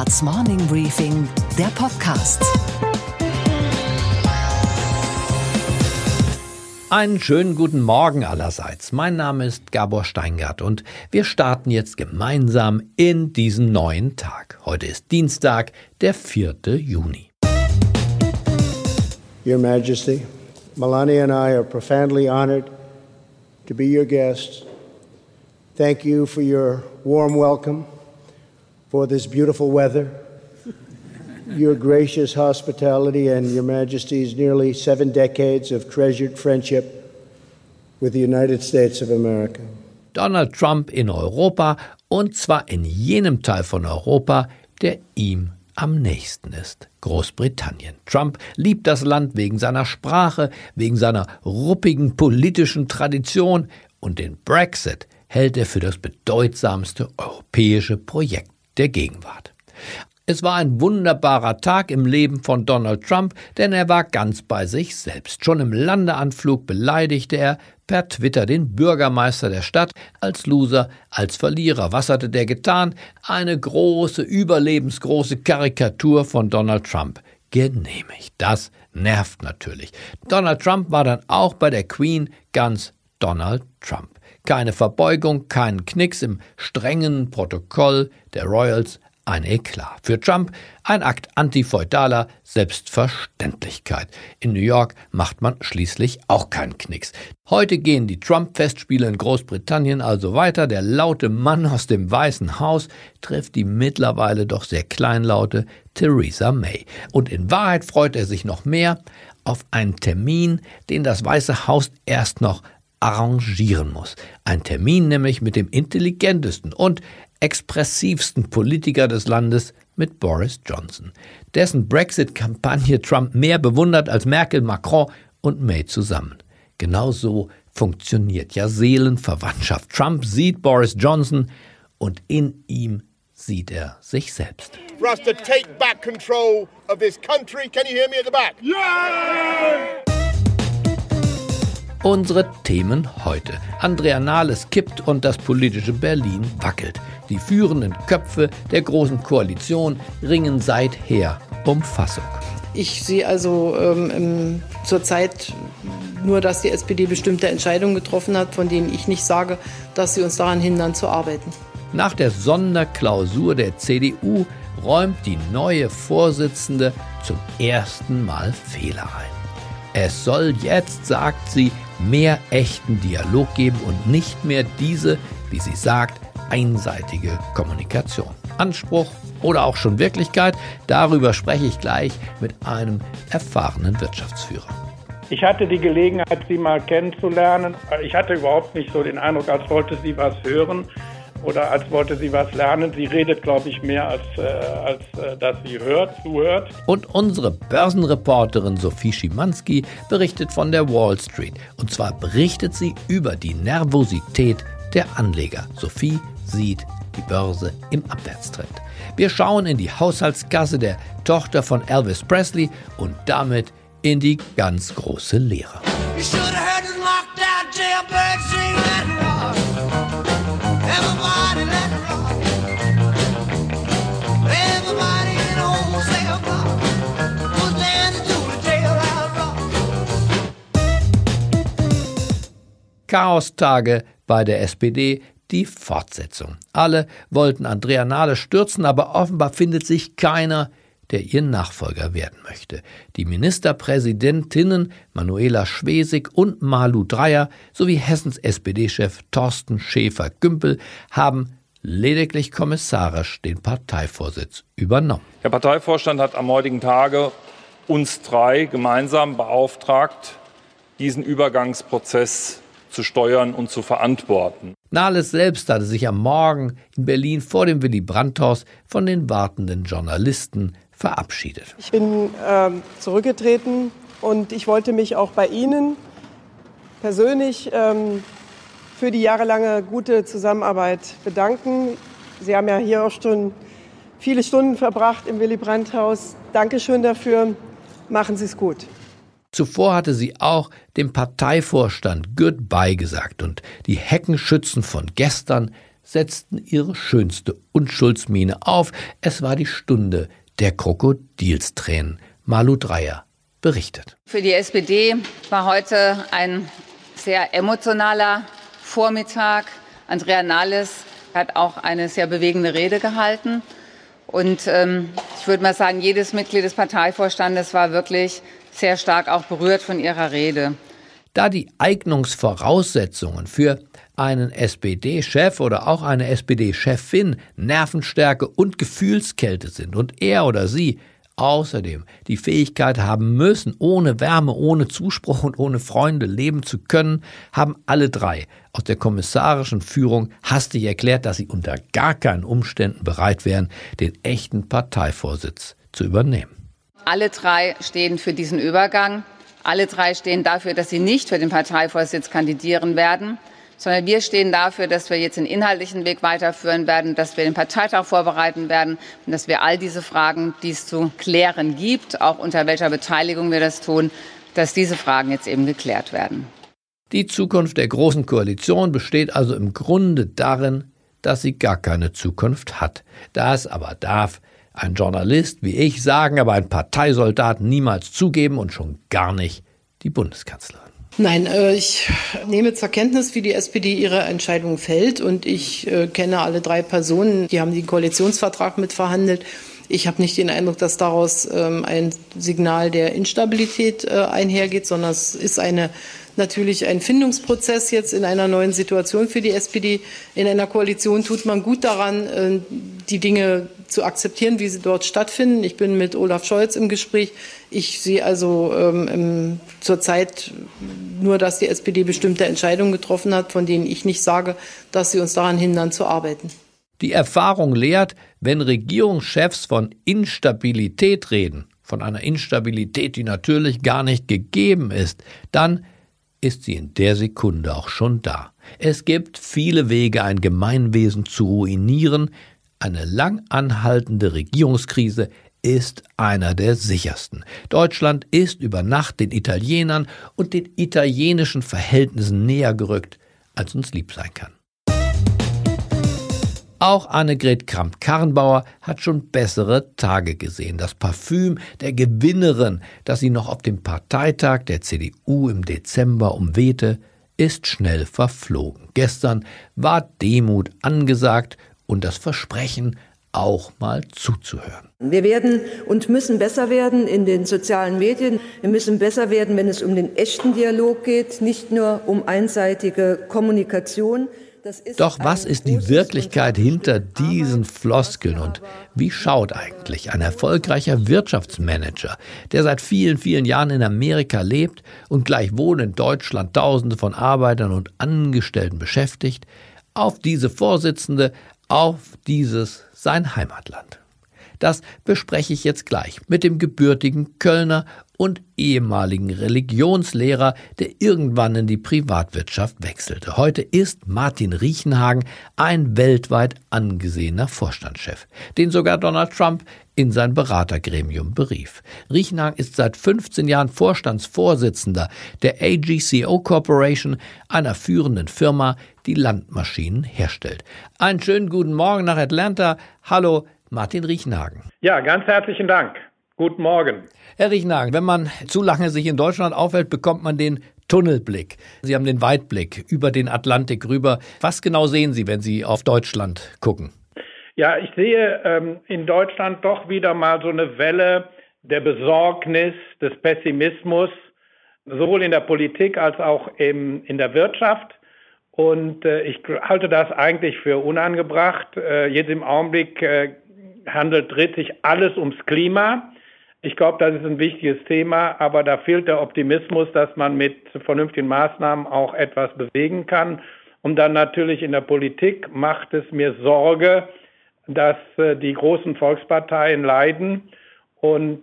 Handelsblatts Morning Briefing, der Podcast. Einen schönen guten Morgen allerseits. Mein Name ist Gabor Steingart und wir starten jetzt gemeinsam in diesen neuen Tag. Heute ist Dienstag, der 4. Juni. Your Majesty, Melania and I are profoundly honored to be your guests. Thank you for your warm welcome. For this beautiful weather, your gracious hospitality, and your Majesty's nearly seven decades of treasured friendship with the United States of America. Donald Trump in Europa und zwar in jenem Teil von Europa, der ihm am nächsten ist, Großbritannien. Trump liebt das Land wegen seiner Sprache, wegen seiner ruppigen politischen Tradition und den Brexit hält er für das bedeutsamste europäische Projekt der Gegenwart. Es war ein wunderbarer Tag im Leben von Donald Trump, denn er war ganz bei sich selbst. Schon im Landeanflug beleidigte er per Twitter den Bürgermeister der Stadt als Loser, als Verlierer. Was hatte der getan? Eine große, überlebensgroße Karikatur von Donald Trump. Genehmigt. Das nervt natürlich. Donald Trump war dann auch bei der Queen ganz Donald Trump. Keine Verbeugung, keinen Knicks im strengen Protokoll der Royals, ein Eklat. Für Trump ein Akt antifeudaler Selbstverständlichkeit. In New York macht man schließlich auch keinen Knicks. Heute gehen die Trump-Festspiele in Großbritannien also weiter. Der laute Mann aus dem Weißen Haus trifft die mittlerweile doch sehr kleinlaute Theresa May. Und in Wahrheit freut er sich noch mehr auf einen Termin, den das Weiße Haus erst noch arrangieren muss. Ein Termin nämlich mit dem intelligentesten und expressivsten Politiker des Landes, mit Boris Johnson, dessen Brexit-Kampagne Trump mehr bewundert als Merkel, Macron und May zusammen. Genau so funktioniert ja Seelenverwandtschaft. Trump sieht Boris Johnson und in ihm sieht er sich selbst. For us to take back control of this country. Can you hear me at the back? Yeah! Unsere Themen heute. Andrea Nahles kippt und das politische Berlin wackelt. Die führenden Köpfe der Großen Koalition ringen seither um Fassung. Ich sehe also ähm, zurzeit nur, dass die SPD bestimmte Entscheidungen getroffen hat, von denen ich nicht sage, dass sie uns daran hindern zu arbeiten. Nach der Sonderklausur der CDU räumt die neue Vorsitzende zum ersten Mal Fehler ein. Es soll jetzt, sagt sie, mehr echten Dialog geben und nicht mehr diese, wie sie sagt, einseitige Kommunikation. Anspruch oder auch schon Wirklichkeit, darüber spreche ich gleich mit einem erfahrenen Wirtschaftsführer. Ich hatte die Gelegenheit, Sie mal kennenzulernen. Ich hatte überhaupt nicht so den Eindruck, als wollte sie was hören oder als wollte sie was lernen. Sie redet, glaube ich, mehr als, äh, als äh, dass sie hört, zuhört. Und unsere Börsenreporterin Sophie Schimanski berichtet von der Wall Street. Und zwar berichtet sie über die Nervosität der Anleger. Sophie sieht die Börse im Abwärtstrend. Wir schauen in die Haushaltskasse der Tochter von Elvis Presley und damit in die ganz große Lehre. Chaostage bei der SPD die Fortsetzung. Alle wollten Andrea Nahle stürzen, aber offenbar findet sich keiner, der ihr Nachfolger werden möchte. Die Ministerpräsidentinnen Manuela Schwesig und Malu Dreyer sowie Hessens SPD-Chef Thorsten Schäfer-Gümbel haben lediglich kommissarisch den Parteivorsitz übernommen. Der Parteivorstand hat am heutigen Tage uns drei gemeinsam beauftragt, diesen Übergangsprozess zu steuern und zu verantworten. Nahles selbst hatte sich am Morgen in Berlin vor dem Willy Brandt-Haus von den wartenden Journalisten verabschiedet. Ich bin äh, zurückgetreten und ich wollte mich auch bei Ihnen persönlich ähm, für die jahrelange gute Zusammenarbeit bedanken. Sie haben ja hier auch schon viele Stunden verbracht im Willy Brandt-Haus. Dankeschön dafür. Machen Sie es gut. Zuvor hatte sie auch dem Parteivorstand Goodbye gesagt und die Heckenschützen von gestern setzten ihre schönste Unschuldsmiene auf. Es war die Stunde der Krokodilstränen. Malu Dreyer berichtet. Für die SPD war heute ein sehr emotionaler Vormittag. Andrea Nahles hat auch eine sehr bewegende Rede gehalten. Und ähm, ich würde mal sagen, jedes Mitglied des Parteivorstandes war wirklich sehr stark auch berührt von ihrer Rede. Da die Eignungsvoraussetzungen für einen SPD-Chef oder auch eine SPD-Chefin Nervenstärke und Gefühlskälte sind und er oder sie außerdem die Fähigkeit haben müssen, ohne Wärme, ohne Zuspruch und ohne Freunde leben zu können, haben alle drei aus der kommissarischen Führung hastig erklärt, dass sie unter gar keinen Umständen bereit wären, den echten Parteivorsitz zu übernehmen. Alle drei stehen für diesen Übergang. Alle drei stehen dafür, dass sie nicht für den Parteivorsitz kandidieren werden sondern wir stehen dafür, dass wir jetzt den inhaltlichen Weg weiterführen werden, dass wir den Parteitag vorbereiten werden und dass wir all diese Fragen, die es zu klären gibt, auch unter welcher Beteiligung wir das tun, dass diese Fragen jetzt eben geklärt werden. Die Zukunft der Großen Koalition besteht also im Grunde darin, dass sie gar keine Zukunft hat. Das aber darf ein Journalist wie ich sagen, aber ein Parteisoldat niemals zugeben und schon gar nicht die Bundeskanzlerin. Nein, äh, ich nehme zur Kenntnis, wie die SPD ihre Entscheidung fällt und ich äh, kenne alle drei Personen, die haben den Koalitionsvertrag mitverhandelt. Ich habe nicht den Eindruck, dass daraus ähm, ein Signal der Instabilität äh, einhergeht, sondern es ist eine natürlich ein Findungsprozess jetzt in einer neuen Situation für die SPD. In einer Koalition tut man gut daran, die Dinge zu akzeptieren, wie sie dort stattfinden. Ich bin mit Olaf Scholz im Gespräch. Ich sehe also ähm, zurzeit nur, dass die SPD bestimmte Entscheidungen getroffen hat, von denen ich nicht sage, dass sie uns daran hindern zu arbeiten. Die Erfahrung lehrt, wenn Regierungschefs von Instabilität reden, von einer Instabilität, die natürlich gar nicht gegeben ist, dann ist sie in der Sekunde auch schon da. Es gibt viele Wege, ein Gemeinwesen zu ruinieren. Eine lang anhaltende Regierungskrise ist einer der sichersten. Deutschland ist über Nacht den Italienern und den italienischen Verhältnissen näher gerückt, als uns lieb sein kann. Auch Annegret Kramp-Karrenbauer hat schon bessere Tage gesehen. Das Parfüm der Gewinnerin, das sie noch auf dem Parteitag der CDU im Dezember umwehte, ist schnell verflogen. Gestern war Demut angesagt und das Versprechen, auch mal zuzuhören. Wir werden und müssen besser werden in den sozialen Medien. Wir müssen besser werden, wenn es um den echten Dialog geht, nicht nur um einseitige Kommunikation. Doch was ist die Wirklichkeit hinter diesen Floskeln und wie schaut eigentlich ein erfolgreicher Wirtschaftsmanager, der seit vielen, vielen Jahren in Amerika lebt und gleichwohl in Deutschland Tausende von Arbeitern und Angestellten beschäftigt, auf diese Vorsitzende, auf dieses sein Heimatland? Das bespreche ich jetzt gleich mit dem gebürtigen Kölner und ehemaligen Religionslehrer, der irgendwann in die Privatwirtschaft wechselte. Heute ist Martin Riechenhagen ein weltweit angesehener Vorstandschef, den sogar Donald Trump in sein Beratergremium berief. Riechenhagen ist seit 15 Jahren Vorstandsvorsitzender der AGCO Corporation, einer führenden Firma, die Landmaschinen herstellt. Einen schönen guten Morgen nach Atlanta. Hallo, Martin Riechenhagen. Ja, ganz herzlichen Dank. Guten Morgen. Herr Riechenhagen, wenn man zu lange sich in Deutschland aufhält, bekommt man den Tunnelblick. Sie haben den Weitblick über den Atlantik rüber. Was genau sehen Sie, wenn Sie auf Deutschland gucken? Ja, ich sehe ähm, in Deutschland doch wieder mal so eine Welle der Besorgnis, des Pessimismus, sowohl in der Politik als auch im, in der Wirtschaft. Und äh, ich halte das eigentlich für unangebracht. Äh, jetzt im Augenblick äh, handelt, dreht sich alles ums Klima. Ich glaube, das ist ein wichtiges Thema, aber da fehlt der Optimismus, dass man mit vernünftigen Maßnahmen auch etwas bewegen kann. Und dann natürlich in der Politik macht es mir Sorge, dass äh, die großen Volksparteien leiden. Und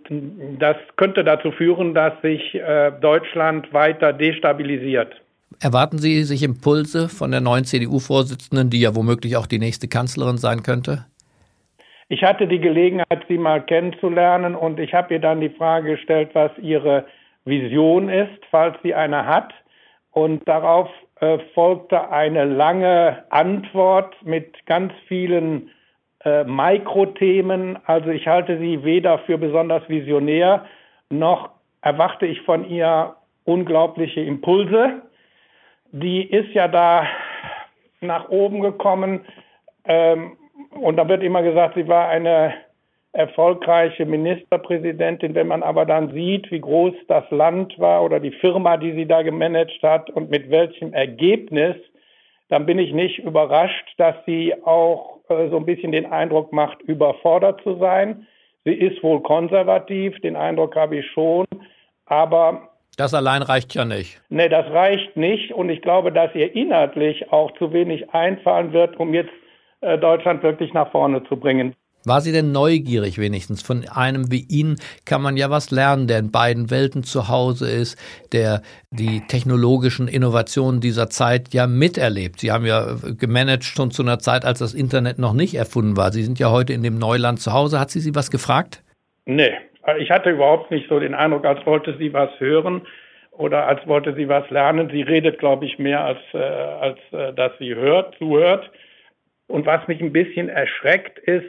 das könnte dazu führen, dass sich äh, Deutschland weiter destabilisiert. Erwarten Sie sich Impulse von der neuen CDU-Vorsitzenden, die ja womöglich auch die nächste Kanzlerin sein könnte? Ich hatte die Gelegenheit, sie mal kennenzulernen und ich habe ihr dann die Frage gestellt, was ihre Vision ist, falls sie eine hat. Und darauf äh, folgte eine lange Antwort mit ganz vielen äh, Mikrothemen. Also ich halte sie weder für besonders visionär, noch erwarte ich von ihr unglaubliche Impulse. Die ist ja da nach oben gekommen ähm, und da wird immer gesagt, sie war eine erfolgreiche Ministerpräsidentin. Wenn man aber dann sieht, wie groß das Land war oder die Firma, die sie da gemanagt hat und mit welchem Ergebnis, dann bin ich nicht überrascht, dass sie auch äh, so ein bisschen den Eindruck macht, überfordert zu sein. Sie ist wohl konservativ, den Eindruck habe ich schon, aber das allein reicht ja nicht. Nee, das reicht nicht. Und ich glaube, dass ihr inhaltlich auch zu wenig einfallen wird, um jetzt Deutschland wirklich nach vorne zu bringen. War sie denn neugierig wenigstens? Von einem wie Ihnen kann man ja was lernen, der in beiden Welten zu Hause ist, der die technologischen Innovationen dieser Zeit ja miterlebt. Sie haben ja gemanagt schon zu einer Zeit, als das Internet noch nicht erfunden war. Sie sind ja heute in dem Neuland zu Hause. Hat sie Sie was gefragt? Nee, ich hatte überhaupt nicht so den Eindruck, als wollte sie was hören oder als wollte sie was lernen. Sie redet, glaube ich, mehr als, äh, als äh, dass sie hört, zuhört. Und was mich ein bisschen erschreckt ist,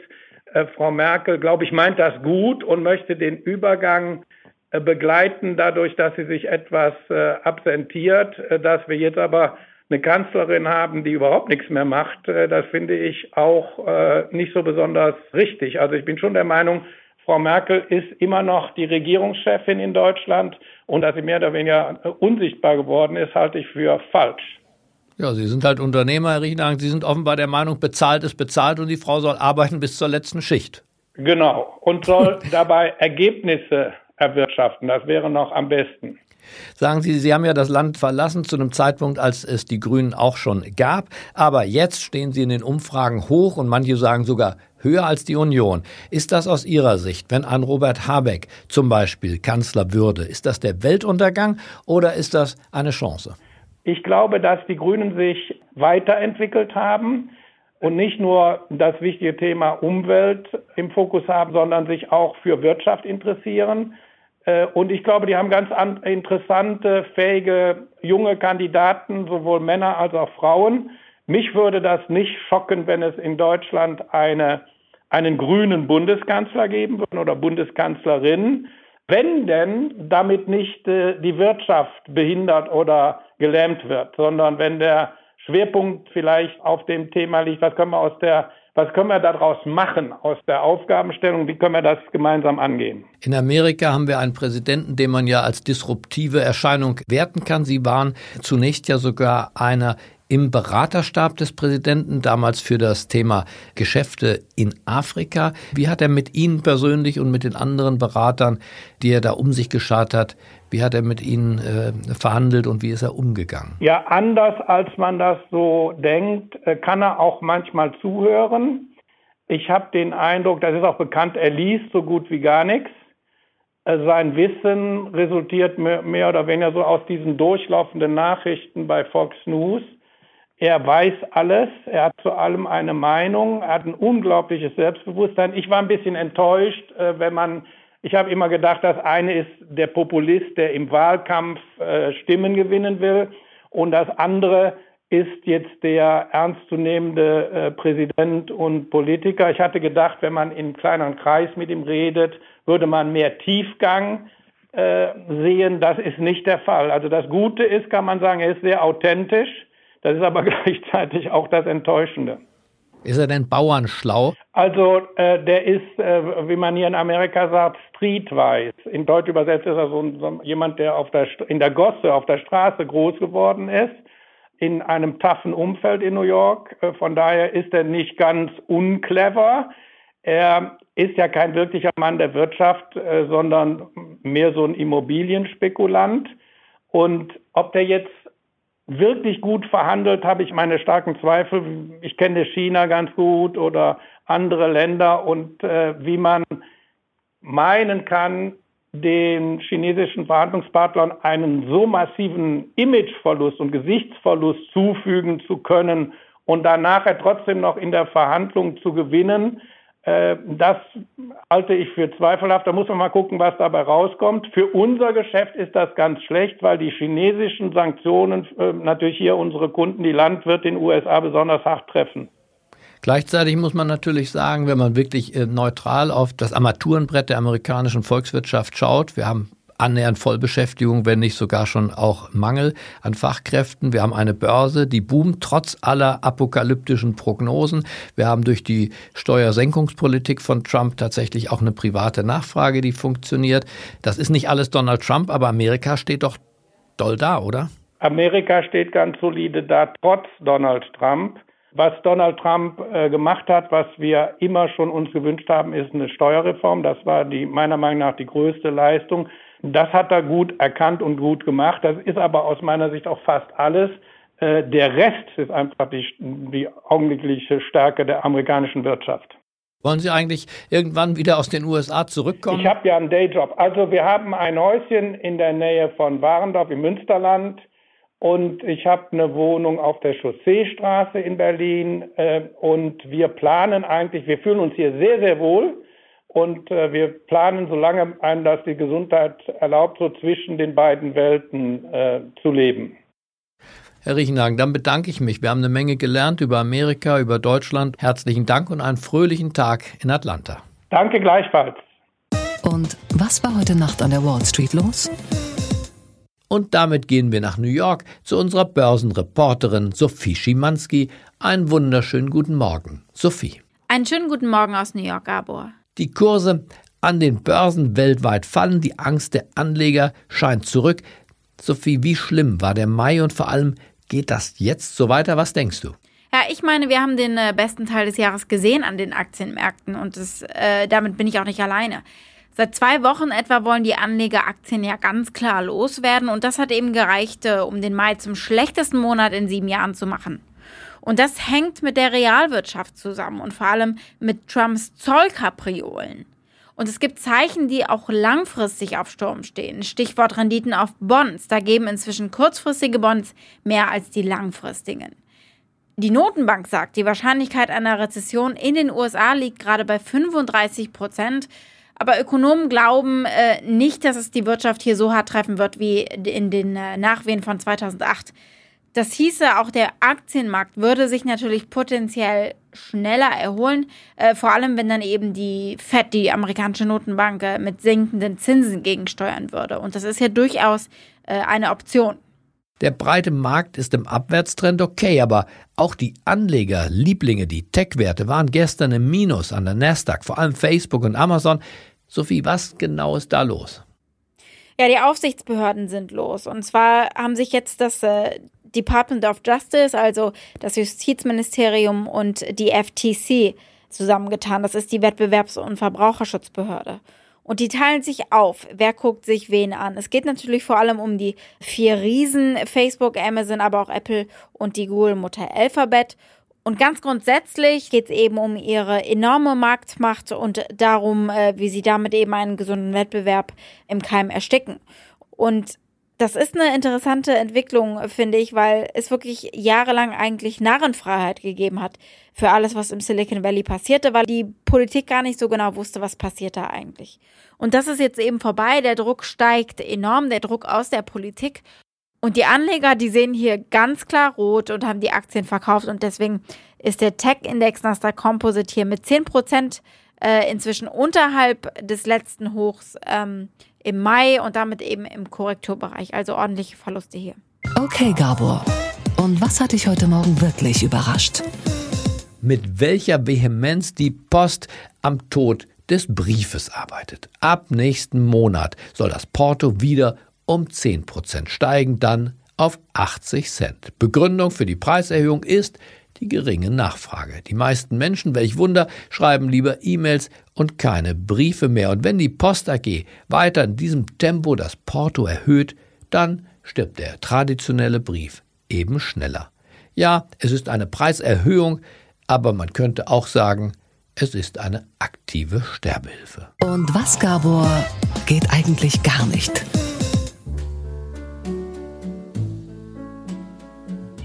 äh, Frau Merkel, glaube ich, meint das gut und möchte den Übergang äh, begleiten, dadurch, dass sie sich etwas äh, absentiert. Äh, dass wir jetzt aber eine Kanzlerin haben, die überhaupt nichts mehr macht, äh, das finde ich auch äh, nicht so besonders richtig. Also ich bin schon der Meinung, Frau Merkel ist immer noch die Regierungschefin in Deutschland und dass sie mehr oder weniger unsichtbar geworden ist, halte ich für falsch. Ja, Sie sind halt Unternehmer, Herr Riechenhagen. Sie sind offenbar der Meinung, bezahlt ist bezahlt und die Frau soll arbeiten bis zur letzten Schicht. Genau. Und soll dabei Ergebnisse erwirtschaften. Das wäre noch am besten. Sagen Sie, Sie haben ja das Land verlassen zu einem Zeitpunkt, als es die Grünen auch schon gab. Aber jetzt stehen Sie in den Umfragen hoch und manche sagen sogar höher als die Union. Ist das aus Ihrer Sicht, wenn ein Robert Habeck zum Beispiel Kanzler würde, ist das der Weltuntergang oder ist das eine Chance? Ich glaube, dass die Grünen sich weiterentwickelt haben und nicht nur das wichtige Thema Umwelt im Fokus haben, sondern sich auch für Wirtschaft interessieren. Äh, und ich glaube, die haben ganz interessante, fähige, junge Kandidaten, sowohl Männer als auch Frauen. Mich würde das nicht schocken, wenn es in Deutschland eine, einen grünen Bundeskanzler geben würde oder Bundeskanzlerin, wenn denn damit nicht äh, die Wirtschaft behindert oder gelähmt wird, sondern wenn der Schwerpunkt vielleicht auf dem Thema liegt, was können wir aus der was können wir daraus machen aus der Aufgabenstellung? Wie können wir das gemeinsam angehen? In Amerika haben wir einen Präsidenten, den man ja als disruptive Erscheinung werten kann. Sie waren zunächst ja sogar einer im Beraterstab des Präsidenten, damals für das Thema Geschäfte in Afrika. Wie hat er mit Ihnen persönlich und mit den anderen Beratern, die er da um sich geschart hat, wie hat er mit Ihnen äh, verhandelt und wie ist er umgegangen? Ja, anders als man das so denkt, äh, kann er auch manchmal zuhören. Ich habe den Eindruck, das ist auch bekannt, er liest so gut wie gar nichts. Äh, sein Wissen resultiert mehr oder weniger so aus diesen durchlaufenden Nachrichten bei Fox News. Er weiß alles, er hat zu allem eine Meinung, er hat ein unglaubliches Selbstbewusstsein. Ich war ein bisschen enttäuscht, äh, wenn man, ich habe immer gedacht, das eine ist der Populist, der im Wahlkampf äh, Stimmen gewinnen will und das andere ist jetzt der ernstzunehmende äh, Präsident und Politiker. Ich hatte gedacht, wenn man in kleineren Kreis mit ihm redet, würde man mehr Tiefgang sehen. Das ist nicht der Fall. Also das Gute ist, kann man sagen, er ist sehr authentisch das ist aber gleichzeitig auch das Enttäuschende. Ist er denn bauernschlau? Also äh, der ist, äh, wie man hier in Amerika sagt, streetwise. In Deutsch übersetzt ist er so, so jemand, der auf der, in der Gosse, auf der Straße groß geworden ist, in einem taffen Umfeld in New York. Äh, von daher ist er nicht ganz unclever. Er ist ja kein wirklicher Mann der Wirtschaft, äh, sondern mehr so ein Immobilienspekulant. Und ob der jetzt wirklich gut verhandelt, habe ich meine starken Zweifel. Ich kenne China ganz gut oder andere Länder und äh, wie man meinen kann, den chinesischen Verhandlungspartnern einen so massiven Imageverlust und Gesichtsverlust zufügen zu können und dann nachher trotzdem noch in der Verhandlung zu gewinnen, das halte ich für zweifelhaft. Da muss man mal gucken, was dabei rauskommt. Für unser Geschäft ist das ganz schlecht, weil die chinesischen Sanktionen äh, natürlich hier unsere Kunden, die Landwirte in den USA besonders hart treffen. Gleichzeitig muss man natürlich sagen, wenn man wirklich äh, neutral auf das Armaturenbrett der amerikanischen Volkswirtschaft schaut, wir haben annähernd Vollbeschäftigung, wenn nicht sogar schon auch Mangel an Fachkräften. Wir haben eine Börse, die boomt trotz aller apokalyptischen Prognosen. Wir haben durch die Steuersenkungspolitik von Trump tatsächlich auch eine private Nachfrage, die funktioniert. Das ist nicht alles Donald Trump, aber Amerika steht doch doll da, oder? Amerika steht ganz solide da, trotz Donald Trump. Was Donald Trump äh, gemacht hat, was wir immer schon uns gewünscht haben, ist eine Steuerreform. Das war die meiner Meinung nach die größte Leistung. Das hat er gut erkannt und gut gemacht. Das ist aber aus meiner Sicht auch fast alles. Äh, der Rest ist einfach die, die augenblickliche Stärke der amerikanischen Wirtschaft. Wollen Sie eigentlich irgendwann wieder aus den USA zurückkommen? Ich habe ja einen Dayjob. Also wir haben ein Häuschen in der Nähe von Warendorf im Münsterland und ich habe eine Wohnung auf der Chausseestraße in Berlin äh, und wir planen eigentlich, wir fühlen uns hier sehr, sehr wohl. Und äh, wir planen, solange einem das die Gesundheit erlaubt, so zwischen den beiden Welten äh, zu leben. Herr Riechenhagen, dann bedanke ich mich. Wir haben eine Menge gelernt über Amerika, über Deutschland. Herzlichen Dank und einen fröhlichen Tag in Atlanta. Danke gleichfalls. Und was war heute Nacht an der Wall Street los? Und damit gehen wir nach New York zu unserer Börsenreporterin Sophie Schimanski. Einen wunderschönen guten Morgen, Sophie. Einen schönen guten Morgen aus New York, Gabor. Die Kurse an den Börsen weltweit fallen, die Angst der Anleger scheint zurück. Sophie, wie schlimm war der Mai und vor allem geht das jetzt so weiter? Was denkst du? Ja, ich meine, wir haben den äh, besten Teil des Jahres gesehen an den Aktienmärkten und das, äh, damit bin ich auch nicht alleine. Seit zwei Wochen etwa wollen die Anleger Aktien ja ganz klar loswerden und das hat eben gereicht, äh, um den Mai zum schlechtesten Monat in sieben Jahren zu machen. Und das hängt mit der Realwirtschaft zusammen und vor allem mit Trumps Zollkapriolen. Und es gibt Zeichen, die auch langfristig auf Sturm stehen. Stichwort Renditen auf Bonds. Da geben inzwischen kurzfristige Bonds mehr als die langfristigen. Die Notenbank sagt, die Wahrscheinlichkeit einer Rezession in den USA liegt gerade bei 35 Prozent. Aber Ökonomen glauben äh, nicht, dass es die Wirtschaft hier so hart treffen wird wie in den äh, Nachwehen von 2008. Das hieße, auch der Aktienmarkt würde sich natürlich potenziell schneller erholen, äh, vor allem wenn dann eben die Fed, die amerikanische Notenbank, äh, mit sinkenden Zinsen gegensteuern würde. Und das ist ja durchaus äh, eine Option. Der breite Markt ist im Abwärtstrend okay, aber auch die Anlegerlieblinge, die Tech-Werte, waren gestern im Minus an der Nasdaq, vor allem Facebook und Amazon. Sophie, was genau ist da los? Ja, die Aufsichtsbehörden sind los. Und zwar haben sich jetzt das äh, Department of Justice, also das Justizministerium und die FTC zusammengetan. Das ist die Wettbewerbs- und Verbraucherschutzbehörde. Und die teilen sich auf. Wer guckt sich wen an? Es geht natürlich vor allem um die vier Riesen, Facebook, Amazon, aber auch Apple und die Google-Mutter Alphabet. Und ganz grundsätzlich geht es eben um ihre enorme Marktmacht und darum, äh, wie sie damit eben einen gesunden Wettbewerb im Keim ersticken. Und das ist eine interessante Entwicklung, finde ich, weil es wirklich jahrelang eigentlich Narrenfreiheit gegeben hat für alles, was im Silicon Valley passierte, weil die Politik gar nicht so genau wusste, was passiert da eigentlich. Und das ist jetzt eben vorbei. Der Druck steigt enorm, der Druck aus der Politik. Und die Anleger, die sehen hier ganz klar rot und haben die Aktien verkauft. Und deswegen ist der Tech-Index Nasdaq Composite hier mit 10 Prozent äh, inzwischen unterhalb des letzten Hochs ähm, im Mai und damit eben im Korrekturbereich. Also ordentliche Verluste hier. Okay, Gabor. Und was hat dich heute Morgen wirklich überrascht? Mit welcher Vehemenz die Post am Tod des Briefes arbeitet. Ab nächsten Monat soll das Porto wieder um 10% steigen, dann auf 80 Cent. Begründung für die Preiserhöhung ist, die geringe Nachfrage. Die meisten Menschen, welch Wunder, schreiben lieber E-Mails und keine Briefe mehr. Und wenn die Post AG weiter in diesem Tempo das Porto erhöht, dann stirbt der traditionelle Brief eben schneller. Ja, es ist eine Preiserhöhung, aber man könnte auch sagen, es ist eine aktive Sterbehilfe. Und was, Gabor, geht eigentlich gar nicht?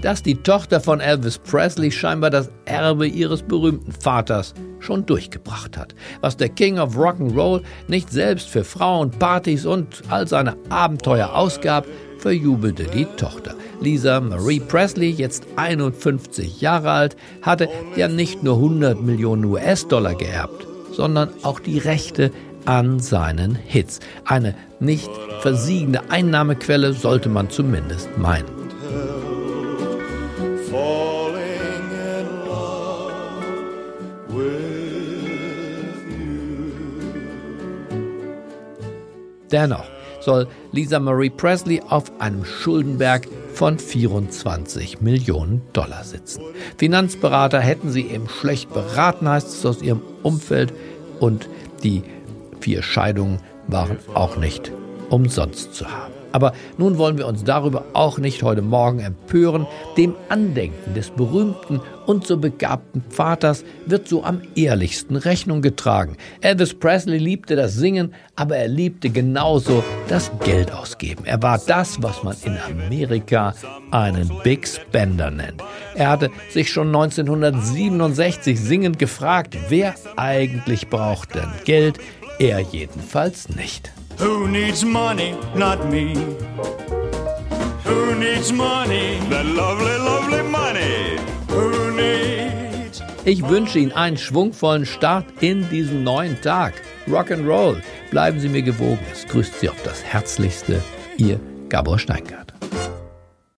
Dass die Tochter von Elvis Presley scheinbar das Erbe ihres berühmten Vaters schon durchgebracht hat. Was der King of Rock'n'Roll nicht selbst für Frauen, Partys und all seine Abenteuer ausgab, verjubelte die Tochter. Lisa Marie Presley, jetzt 51 Jahre alt, hatte ja nicht nur 100 Millionen US-Dollar geerbt, sondern auch die Rechte an seinen Hits. Eine nicht versiegende Einnahmequelle sollte man zumindest meinen. Dennoch soll Lisa Marie Presley auf einem Schuldenberg von 24 Millionen Dollar sitzen. Finanzberater hätten sie eben schlecht beraten, heißt es aus ihrem Umfeld, und die vier Scheidungen waren auch nicht umsonst zu haben. Aber nun wollen wir uns darüber auch nicht heute Morgen empören. Dem Andenken des berühmten und so begabten Vaters wird so am ehrlichsten Rechnung getragen. Elvis Presley liebte das Singen, aber er liebte genauso das Geld ausgeben. Er war das, was man in Amerika einen Big Spender nennt. Er hatte sich schon 1967 singend gefragt, wer eigentlich braucht denn Geld? Er jedenfalls nicht. Who needs money? Not me. Who needs money? That lovely, lovely money. Who needs? Ich wünsche Ihnen einen schwungvollen Start in diesen neuen Tag. Rock'n'Roll. Bleiben Sie mir gewogen. Es grüßt Sie auf das Herzlichste. Ihr Gabor Steingart.